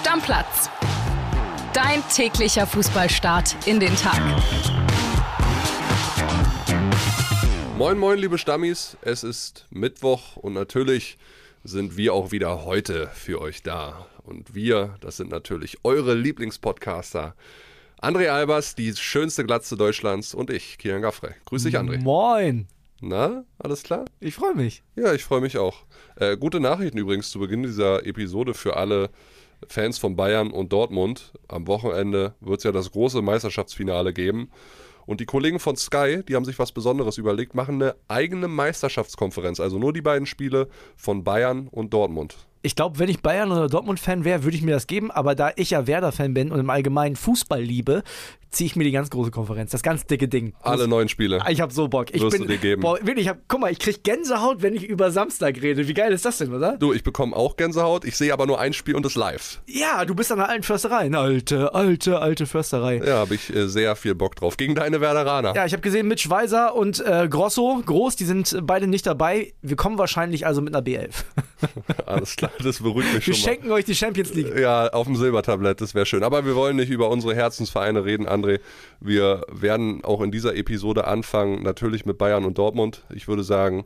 Stammplatz. Dein täglicher Fußballstart in den Tag. Moin, moin, liebe Stammis. Es ist Mittwoch und natürlich sind wir auch wieder heute für euch da. Und wir, das sind natürlich eure Lieblingspodcaster. André Albers, die schönste Glatze Deutschlands und ich, Kian Gaffrey. Grüß dich, André. Moin. Na, alles klar? Ich freue mich. Ja, ich freue mich auch. Äh, gute Nachrichten übrigens zu Beginn dieser Episode für alle Fans von Bayern und Dortmund. Am Wochenende wird es ja das große Meisterschaftsfinale geben. Und die Kollegen von Sky, die haben sich was Besonderes überlegt, machen eine eigene Meisterschaftskonferenz. Also nur die beiden Spiele von Bayern und Dortmund. Ich glaube, wenn ich Bayern oder Dortmund-Fan wäre, würde ich mir das geben. Aber da ich ja Werder-Fan bin und im Allgemeinen Fußball liebe, ziehe ich mir die ganz große Konferenz, das ganz dicke Ding. Alle neun Spiele. Ich habe so Bock. Ich Wirst bin, du dir geben. Boah, wirklich, ich hab, guck mal, ich krieg Gänsehaut, wenn ich über Samstag rede. Wie geil ist das denn, oder? Du, ich bekomme auch Gänsehaut. Ich sehe aber nur ein Spiel und es live. Ja, du bist an der alten Försterei. Eine alte, alte, alte Försterei. Ja, habe ich äh, sehr viel Bock drauf. Gegen deine Werderaner. Ja, ich habe gesehen, Mitch Weiser und äh, Grosso, Groß, die sind beide nicht dabei. Wir kommen wahrscheinlich also mit einer B11. Alles klar, das beruhigt mich Wir schon mal. schenken euch die Champions League. Ja, auf dem Silbertablett, das wäre schön. Aber wir wollen nicht über unsere Herzensvereine reden, André. Wir werden auch in dieser Episode anfangen, natürlich mit Bayern und Dortmund. Ich würde sagen,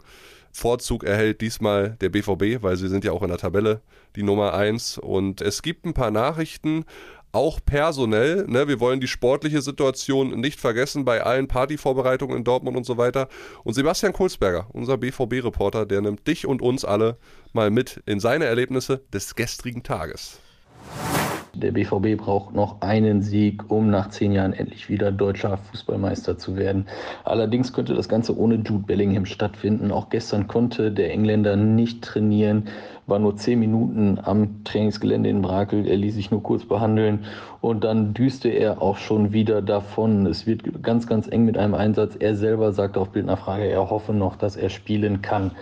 Vorzug erhält diesmal der BVB, weil sie sind ja auch in der Tabelle die Nummer eins. Und es gibt ein paar Nachrichten, auch personell. Ne? Wir wollen die sportliche Situation nicht vergessen bei allen Partyvorbereitungen in Dortmund und so weiter. Und Sebastian Kulsberger, unser BVB-Reporter, der nimmt dich und uns alle mal mit in seine Erlebnisse des gestrigen Tages. Der BVB braucht noch einen Sieg, um nach zehn Jahren endlich wieder deutscher Fußballmeister zu werden. Allerdings könnte das Ganze ohne Jude Bellingham stattfinden. Auch gestern konnte der Engländer nicht trainieren, war nur zehn Minuten am Trainingsgelände in Brakel. Er ließ sich nur kurz behandeln und dann düste er auch schon wieder davon. Es wird ganz, ganz eng mit einem Einsatz. Er selber sagte auf Bildnachfrage, er hoffe noch, dass er spielen kann.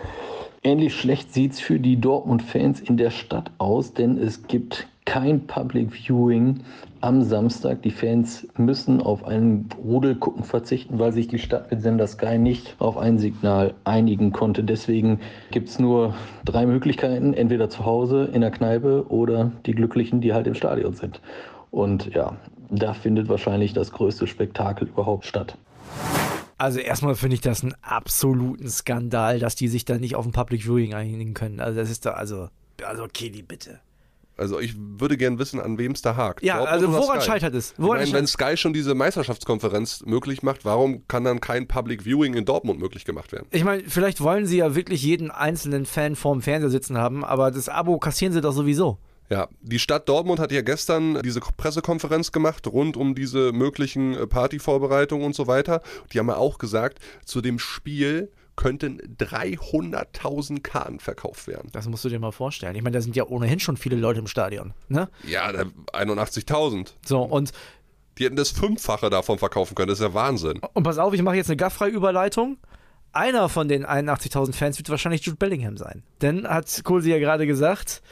Ähnlich schlecht sieht es für die Dortmund-Fans in der Stadt aus, denn es gibt kein Public Viewing am Samstag. Die Fans müssen auf einen Rudel gucken verzichten, weil sich die Stadt mit Sender Sky nicht auf ein Signal einigen konnte. Deswegen gibt es nur drei Möglichkeiten, entweder zu Hause, in der Kneipe oder die Glücklichen, die halt im Stadion sind. Und ja, da findet wahrscheinlich das größte Spektakel überhaupt statt. Also erstmal finde ich das einen absoluten Skandal, dass die sich da nicht auf ein Public Viewing einigen können. Also das ist da, also, also Kili, bitte. Also ich würde gern wissen, an wem es da hakt. Ja, Dortmund also woran Sky? scheitert es? Ich Woran meine, wenn Sky schon diese Meisterschaftskonferenz möglich macht, warum kann dann kein Public Viewing in Dortmund möglich gemacht werden? Ich meine, vielleicht wollen sie ja wirklich jeden einzelnen Fan vorm Fernseher sitzen haben, aber das Abo kassieren sie doch sowieso. Ja, die Stadt Dortmund hat ja gestern diese Pressekonferenz gemacht rund um diese möglichen äh, Partyvorbereitungen und so weiter. Die haben ja auch gesagt, zu dem Spiel könnten 300.000 Karten verkauft werden. Das musst du dir mal vorstellen. Ich meine, da sind ja ohnehin schon viele Leute im Stadion. Ne? Ja, da- 81.000. So, und, Die hätten das Fünffache davon verkaufen können. Das ist ja Wahnsinn. und pass auf, ich mache jetzt eine gaffreie Überleitung. Einer von den 81.000 Fans wird wahrscheinlich Jude Bellingham sein. Denn, hat Kohlsi ja gerade gesagt,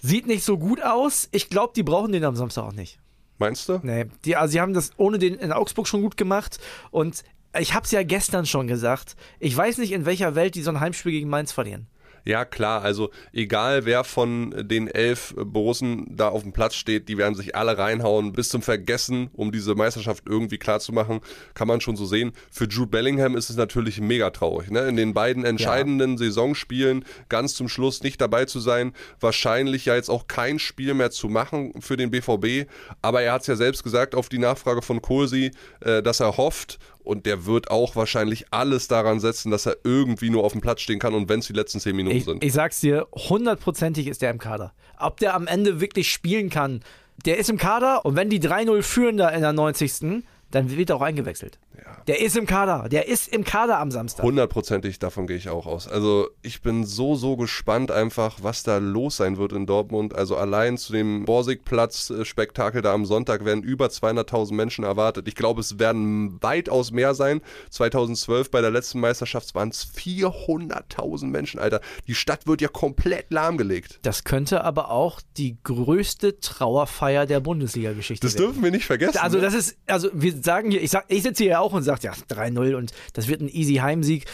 sieht nicht so gut aus. Ich glaube, die brauchen den am Samstag auch nicht. Meinst du? Nee, die, also sie haben das ohne den in Augsburg schon gut gemacht und ich habe es ja gestern schon gesagt. Ich weiß nicht, in welcher Welt die so ein Heimspiel gegen Mainz verlieren. Ja, klar, also egal wer von den elf Borussen da auf dem Platz steht, die werden sich alle reinhauen bis zum Vergessen, um diese Meisterschaft irgendwie klar zu machen, kann man schon so sehen. Für Jude Bellingham ist es natürlich mega traurig. Ne? In den beiden entscheidenden Saisonspielen ganz zum Schluss nicht dabei zu sein, wahrscheinlich ja jetzt auch kein Spiel mehr zu machen für den BVB, aber er hat es ja selbst gesagt auf die Nachfrage von Kohlsi, äh, dass er hofft und der wird auch wahrscheinlich alles daran setzen, dass er irgendwie nur auf dem Platz stehen kann und wenn es die letzten zehn Minuten Ich, sind. ich sag's dir, hundertprozentig ist der im Kader. Ob der am Ende wirklich spielen kann, der ist im Kader und wenn die 3-0 führen da in der 90. dann wird er auch eingewechselt. Der ist im Kader. Der ist im Kader am Samstag. Hundertprozentig, davon gehe ich auch aus. Also ich bin so, so gespannt einfach, was da los sein wird in Dortmund. Also allein zu dem Borsigplatz-Spektakel da am Sonntag werden über 200.000 Menschen erwartet. Ich glaube, es werden weitaus mehr sein. 2012 bei der letzten Meisterschaft waren es 400.000 Menschen, Alter. Die Stadt wird ja komplett lahmgelegt. Das könnte aber auch die größte Trauerfeier der Bundesliga-Geschichte Das werden. dürfen wir nicht vergessen. Also ne? das ist, also wir sagen hier, ich, sag, ich sitze hier ja auch und sage, ja, 3-0 und das wird ein easy Heimsieg.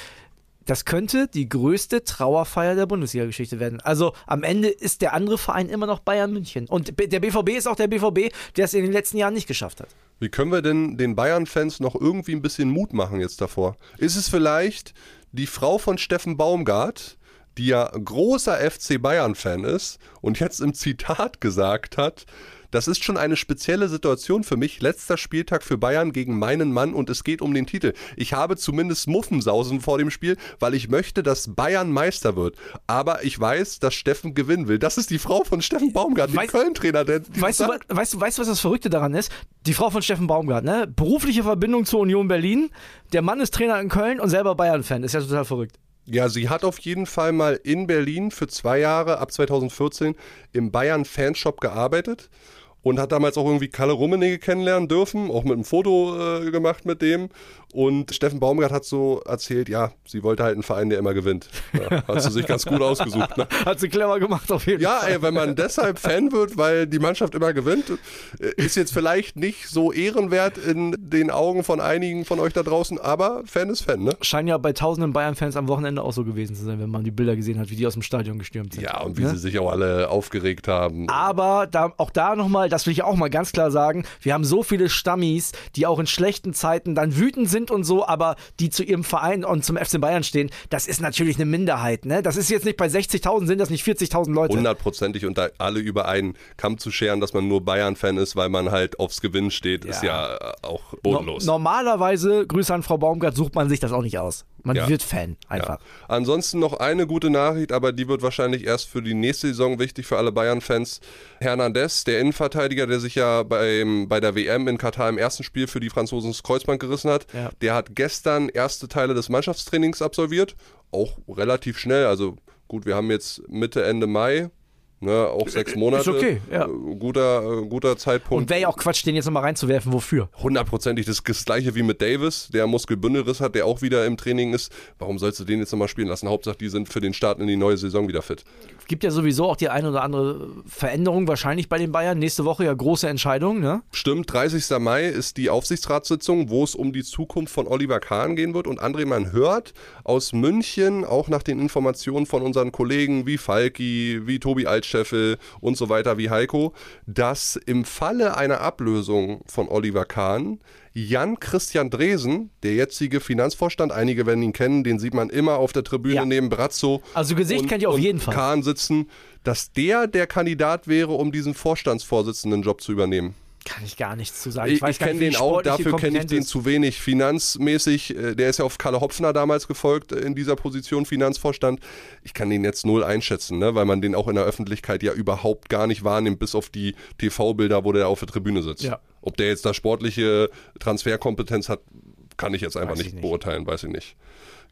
das könnte die größte Trauerfeier der Bundesliga-Geschichte werden. Also am Ende ist der andere Verein immer noch Bayern München. Und der BVB ist auch der BVB, der es in den letzten Jahren nicht geschafft hat. Wie können wir denn den Bayern-Fans noch irgendwie ein bisschen Mut machen jetzt davor? Ist es vielleicht die Frau von Steffen Baumgart, die ja großer FC Bayern-Fan ist und jetzt im Zitat gesagt hat, das ist schon eine spezielle Situation für mich. Letzter Spieltag für Bayern gegen meinen Mann und es geht um den Titel. Ich habe zumindest Muffensausen vor dem Spiel, weil ich möchte, dass Bayern Meister wird. Aber ich weiß, dass Steffen gewinnen will. Das ist die Frau von Steffen Baumgart, dem Köln-Trainer. Weißt du, weißt, du, weißt du, was das Verrückte daran ist? Die Frau von Steffen Baumgart, ne? Berufliche Verbindung zur Union Berlin. Der Mann ist Trainer in Köln und selber Bayern-Fan. Ist ja total verrückt. Ja, sie hat auf jeden Fall mal in Berlin für zwei Jahre ab 2014 im Bayern Fanshop gearbeitet und hat damals auch irgendwie Kalle Rummenigge kennenlernen dürfen, auch mit einem Foto äh, gemacht mit dem. Und Steffen Baumgart hat so erzählt, ja, sie wollte halt einen Verein, der immer gewinnt. Ja, hat sie sich ganz gut ausgesucht. Ne? Hat sie clever gemacht auf jeden ja, Fall. Ja, wenn man deshalb Fan wird, weil die Mannschaft immer gewinnt, ist jetzt vielleicht nicht so ehrenwert in den Augen von einigen von euch da draußen, aber Fan ist Fan, ne? Scheint ja bei tausenden Bayern-Fans am Wochenende auch so gewesen zu sein, wenn man die Bilder gesehen hat, wie die aus dem Stadion gestürmt sind. Ja, und wie ne? sie sich auch alle aufgeregt haben. Aber da, auch da nochmal, das will ich auch mal ganz klar sagen, wir haben so viele Stammis, die auch in schlechten Zeiten dann wütend sind und so, aber die zu ihrem Verein und zum FC Bayern stehen, das ist natürlich eine Minderheit. Ne? Das ist jetzt nicht bei 60.000, sind das nicht 40.000 Leute. Hundertprozentig und da alle über einen Kamm zu scheren, dass man nur Bayern-Fan ist, weil man halt aufs Gewinn steht, ja. ist ja auch bodenlos. No normalerweise, Grüße an Frau Baumgart, sucht man sich das auch nicht aus. Man ja. wird Fan, einfach. Ja. Ansonsten noch eine gute Nachricht, aber die wird wahrscheinlich erst für die nächste Saison wichtig für alle Bayern-Fans. Hernandez, der Innenverteidiger, der sich ja beim, bei der WM in Katar im ersten Spiel für die Franzosen das Kreuzband gerissen hat, ja. der hat gestern erste Teile des Mannschaftstrainings absolviert. Auch relativ schnell. Also gut, wir haben jetzt Mitte, Ende Mai. Ne, auch sechs Monate. Ist okay, ja. Äh, guter, äh, guter Zeitpunkt. Und wäre ja auch Quatsch, den jetzt nochmal reinzuwerfen. Wofür? Hundertprozentig. Das, das gleiche wie mit Davis, der Muskelbündelriss hat, der auch wieder im Training ist. Warum sollst du den jetzt nochmal spielen lassen? Hauptsache, die sind für den Start in die neue Saison wieder fit. Es gibt ja sowieso auch die eine oder andere Veränderung wahrscheinlich bei den Bayern. Nächste Woche ja große Entscheidung, ne? Stimmt, 30. Mai ist die Aufsichtsratssitzung, wo es um die Zukunft von Oliver Kahn gehen wird. Und André, man hört aus München, auch nach den Informationen von unseren Kollegen wie Falki, wie Tobi Altscheffel und so weiter wie Heiko, dass im Falle einer Ablösung von Oliver Kahn Jan Christian Dresen, der jetzige Finanzvorstand, einige werden ihn kennen, den sieht man immer auf der Tribüne ja. neben Brazzo. Also Gesicht und, kennt ihr auf jeden Fall. Kahn sitzen, dass der der Kandidat wäre, um diesen Vorstandsvorsitzenden Job zu übernehmen. Kann ich gar nichts zu sagen. Ich, ich, ich kenne den auch, dafür kenne ich den zu wenig finanzmäßig. Äh, der ist ja auf Kalle Hopfner damals gefolgt äh, in dieser Position, Finanzvorstand. Ich kann den jetzt null einschätzen, ne? weil man den auch in der Öffentlichkeit ja überhaupt gar nicht wahrnimmt, bis auf die TV-Bilder, wo der auf der Tribüne sitzt. Ja. Ob der jetzt da sportliche Transferkompetenz hat, kann ich jetzt einfach nicht, nicht beurteilen, weiß ich nicht.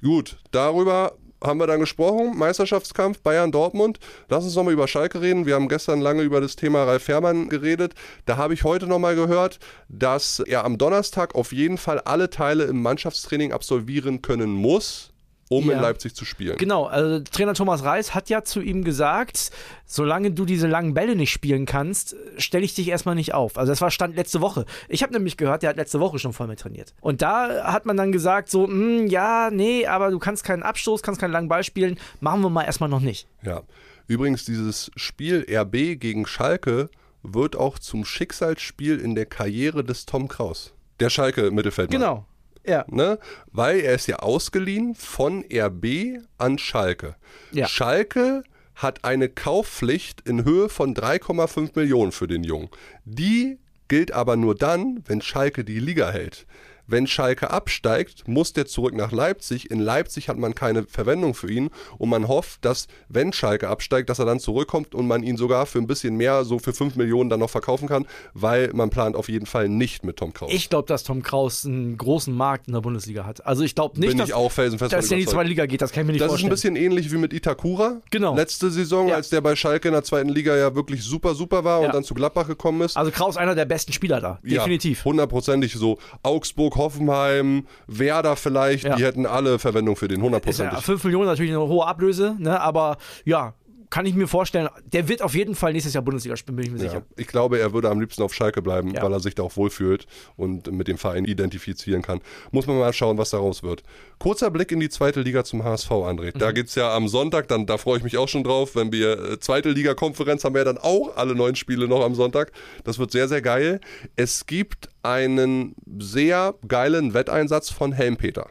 Gut, darüber haben wir dann gesprochen. Meisterschaftskampf Bayern-Dortmund. Lass uns nochmal über Schalke reden. Wir haben gestern lange über das Thema Ralf Fährmann geredet. Da habe ich heute nochmal gehört, dass er am Donnerstag auf jeden Fall alle Teile im Mannschaftstraining absolvieren können muss um ja. in Leipzig zu spielen. Genau, also Trainer Thomas Reis hat ja zu ihm gesagt, solange du diese langen Bälle nicht spielen kannst, stelle ich dich erstmal nicht auf. Also das war Stand letzte Woche. Ich habe nämlich gehört, der hat letzte Woche schon voll mit trainiert. Und da hat man dann gesagt, so, mh, hm, ja, nee, aber du kannst keinen Abstoß, kannst keinen langen Ball spielen, machen wir mal erstmal noch nicht. Ja, übrigens dieses Spiel RB gegen Schalke wird auch zum Schicksalsspiel in der Karriere des Tom Kraus. Der Schalke-Mittelfeldmann. Genau, ja. Ne? Weil er ist ja ausgeliehen von RB an Schalke. Ja. Schalke hat eine Kaufpflicht in Höhe von 3,5 Millionen für den Jungen. Die gilt aber nur dann, wenn Schalke die Liga hält. Wenn Schalke absteigt, muss der zurück nach Leipzig. In Leipzig hat man keine Verwendung für ihn und man hofft, dass, wenn Schalke absteigt, dass er dann zurückkommt und man ihn sogar für ein bisschen mehr, so für 5 Millionen, dann noch verkaufen kann, weil man plant auf jeden Fall nicht mit Tom Kraus. Ich glaube, dass Tom Kraus einen großen Markt in der Bundesliga hat. Also ich glaube nicht, Bin dass, ich auch felsenfest dass er in die zweite Liga geht. Das kann ich mir nicht das vorstellen. Das ist ein bisschen ähnlich wie mit Itakura. Genau. Letzte Saison, ja. als der bei Schalke in der zweiten Liga ja wirklich super, super war ja. und dann zu Gladbach gekommen ist. Also Kraus einer der besten Spieler da. Definitiv. Hundertprozentig so. Augsburg, Hoffenheim, Werder vielleicht, ja. die hätten alle Verwendung für den, hundertprozentig. Ja, 5 Millionen natürlich eine hohe Ablöse, ne? aber ja, kann ich mir vorstellen, der wird auf jeden Fall nächstes Jahr Bundesliga spielen, bin ich mir Ja, sicher. ich glaube, er würde am liebsten auf Schalke bleiben, Ja. weil er sich da auch wohlfühlt und mit dem Verein identifizieren kann. Muss man mal schauen, was daraus wird. Kurzer Blick in die zweite Liga zum HSV, André. Mhm. Da geht's ja am Sonntag, dann, da freue ich mich auch schon drauf, wenn wir äh, zweite Liga-Konferenz haben wir ja dann auch alle neun Spiele noch am Sonntag. Das wird sehr, sehr geil. Es gibt einen sehr geilen Wetteinsatz von Helmpeter.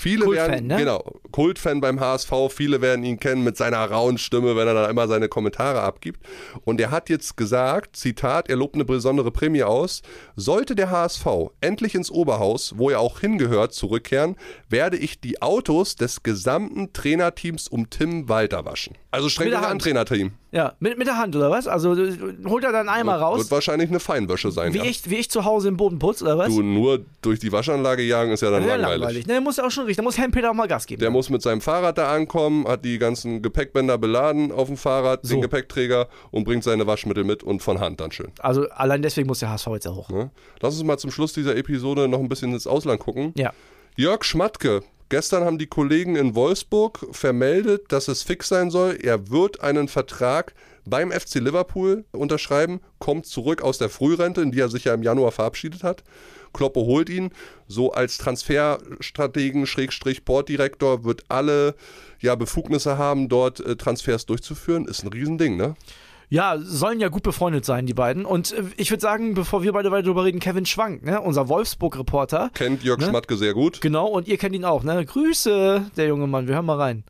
Viele Kultfan, werden, ne? genau, Kultfan beim HSV, viele werden ihn kennen mit seiner rauen Stimme, wenn er da immer seine Kommentare abgibt. Und er hat jetzt gesagt, Zitat, er lobt eine besondere Prämie aus, sollte der HSV endlich ins Oberhaus, wo er auch hingehört, zurückkehren, werde ich die Autos des gesamten Trainerteams um Tim Walter waschen. Also streng an. Trainerteam. Ja, mit, mit der Hand oder was? Also äh, holt er dann Eimer raus, Wird wahrscheinlich eine Feinwäsche sein. wie, ja. ich, wie ich zu Hause im Boden putz oder was? Du nur durch die Waschanlage jagen ist ja dann Sehr langweilig. langweilig. Ne, muss ja auch schon richtig. Da muss Herrn Peter auch mal Gas geben. Der muss mit seinem Fahrrad da ankommen, hat die ganzen Gepäckbänder beladen auf dem Fahrrad, So. den Gepäckträger und bringt seine Waschmittel mit und von Hand dann schön. also allein deswegen muss der HSV jetzt ja hoch. Ne? Lass uns mal zum Schluss dieser Episode noch ein bisschen ins Ausland gucken. Ja. Jörg Schmatke. Gestern haben die Kollegen in Wolfsburg vermeldet, dass es fix sein soll. Er wird einen Vertrag beim FC Liverpool unterschreiben, kommt zurück aus der Frührente, in die er sich ja im Januar verabschiedet hat. Kloppe holt ihn. So als Transferstrategen, Schrägstrich Sportdirektor, wird alle ja, Befugnisse haben, dort äh, Transfers durchzuführen. Ist ein Riesending, ne? Ja, sollen ja gut befreundet sein, die beiden. Und äh, ich würde sagen, bevor wir beide weiter drüber reden, Kevin Schwank, ne? unser Wolfsburg-Reporter. Kennt Jörg Ne? Schmatke sehr gut. Genau, und ihr kennt ihn auch, ne? Grüße, der junge Mann. Wir hören mal rein.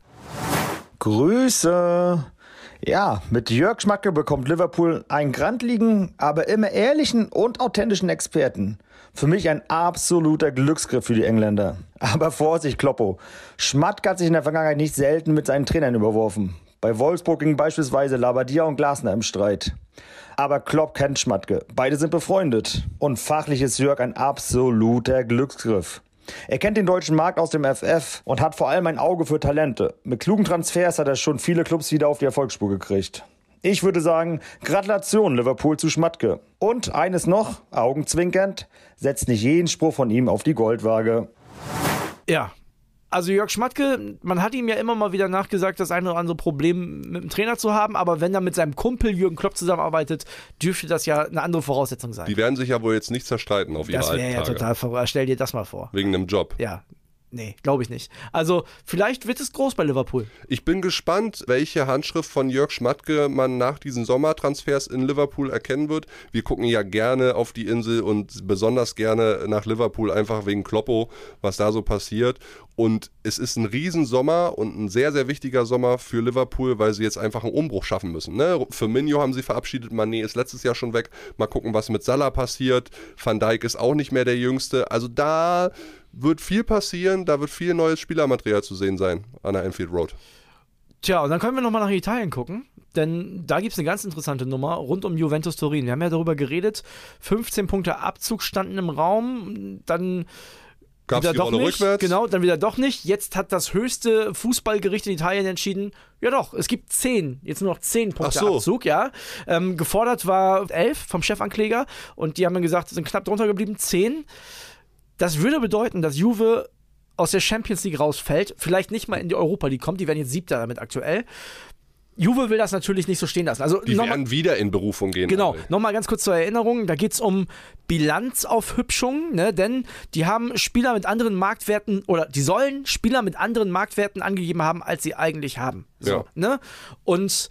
Grüße. Ja, mit Jörg Schmacke bekommt Liverpool einen grandligen, aber immer ehrlichen und authentischen Experten. Für mich ein absoluter Glücksgriff für die Engländer. Aber Vorsicht, Kloppo. Schmatke hat sich in der Vergangenheit nicht selten mit seinen Trainern überworfen. Bei Wolfsburg gingen beispielsweise Labadia und Glasner im Streit. Aber Klopp kennt Schmatke. Beide sind befreundet. Und fachlich ist Jörg ein absoluter Glücksgriff. Er kennt den deutschen Markt aus dem FF und hat vor allem ein Auge für Talente. Mit klugen Transfers hat er schon viele Clubs wieder auf die Erfolgsspur gekriegt. Ich würde sagen, Gratulation Liverpool zu Schmatke. Und eines noch, augenzwinkernd, setzt nicht jeden Spruch von ihm auf die Goldwaage. Ja. Also Jörg Schmatke, man hat ihm ja immer mal wieder nachgesagt, das eine oder andere Problem mit dem Trainer zu haben, aber wenn er mit seinem Kumpel Jürgen Klopp zusammenarbeitet, dürfte das ja eine andere Voraussetzung sein. Die werden sich ja wohl jetzt nicht zerstreiten auf ihre das wäre ja total verrückt. Stell dir das mal vor. Wegen einem Job. Ja. Nee, glaube ich nicht. Also, vielleicht wird es groß bei Liverpool. Ich bin gespannt, welche Handschrift von Jörg Schmatke man nach diesen Sommertransfers in Liverpool erkennen wird. Wir gucken ja gerne auf die Insel und besonders gerne nach Liverpool, einfach wegen Kloppo, was da so passiert. Und es ist ein Riesensommer und ein sehr, sehr wichtiger Sommer für Liverpool, weil sie jetzt einfach einen Umbruch schaffen müssen. Ne? Für Minho haben sie verabschiedet, Mané ist letztes Jahr schon weg. Mal gucken, was mit Salah passiert. Van Dijk ist auch nicht mehr der Jüngste. Also da wird viel passieren, da wird viel neues Spielermaterial zu sehen sein an der Enfield Road. Tja, und dann können wir nochmal nach Italien gucken, denn da gibt es eine ganz interessante Nummer rund um Juventus Turin. Wir haben ja darüber geredet, 15 Punkte Abzug standen im Raum, dann Gab's wieder die doch nicht. rückwärts? Genau, dann wieder doch nicht. Jetzt hat das höchste Fußballgericht in Italien entschieden, ja doch, es gibt 10, jetzt nur noch 10 Punkte so. Abzug, ja. Ähm, gefordert war 11 vom Chefankläger und die haben dann gesagt, es sind knapp drunter geblieben, 10. Das würde bedeuten, dass Juve aus der Champions League rausfällt, vielleicht nicht mal in die Europa League kommt, die werden jetzt siebter damit aktuell. Juve will das natürlich nicht so stehen lassen. Also Die werden wieder in Berufung gehen. Genau, nochmal ganz kurz zur Erinnerung, da geht es um Bilanzaufhübschung, ne? denn die haben Spieler mit anderen Marktwerten oder die sollen Spieler mit anderen Marktwerten angegeben haben, als sie eigentlich haben. So, Ja. ne? Und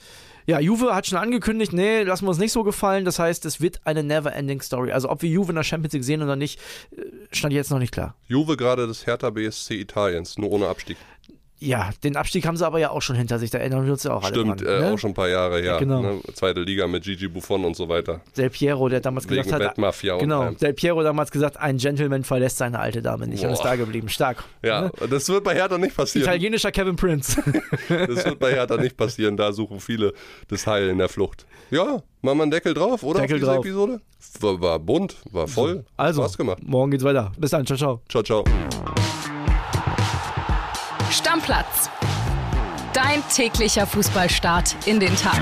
ja, Juve hat schon angekündigt, nee, lassen wir uns nicht so gefallen. Das heißt, es wird eine never-ending Story. Also ob wir Juve in der Champions League sehen oder nicht, äh, stand jetzt noch nicht klar. Juve gerade das Hertha BSC Italiens, nur ohne Abstieg. Ja, den Abstieg haben sie aber ja auch schon hinter sich, da erinnern wir uns ja auch Stimmt, alle dran. äh, ne? auch schon ein paar Jahre her. Genau. Ne? Zweite Liga mit Gigi Buffon und so weiter. Del Piero, der damals Wegen gesagt hat, Wettmafia und genau, allem. Del Piero damals gesagt, ein Gentleman verlässt seine alte Dame nicht und ist Boah. da geblieben. Stark. Ja, Ne? das wird bei Hertha nicht passieren. Italienischer Kevin Prince. Das wird bei Hertha nicht passieren. Da suchen viele das Heil in der Flucht. Ja, machen wir einen Deckel drauf, oder? Deckel drauf. Episode? War, war bunt, war voll. Also, Spaß gemacht. morgen geht's weiter. Bis dann, ciao, ciao. Ciao, ciao. Stammplatz. Dein täglicher Fußballstart in den Tag.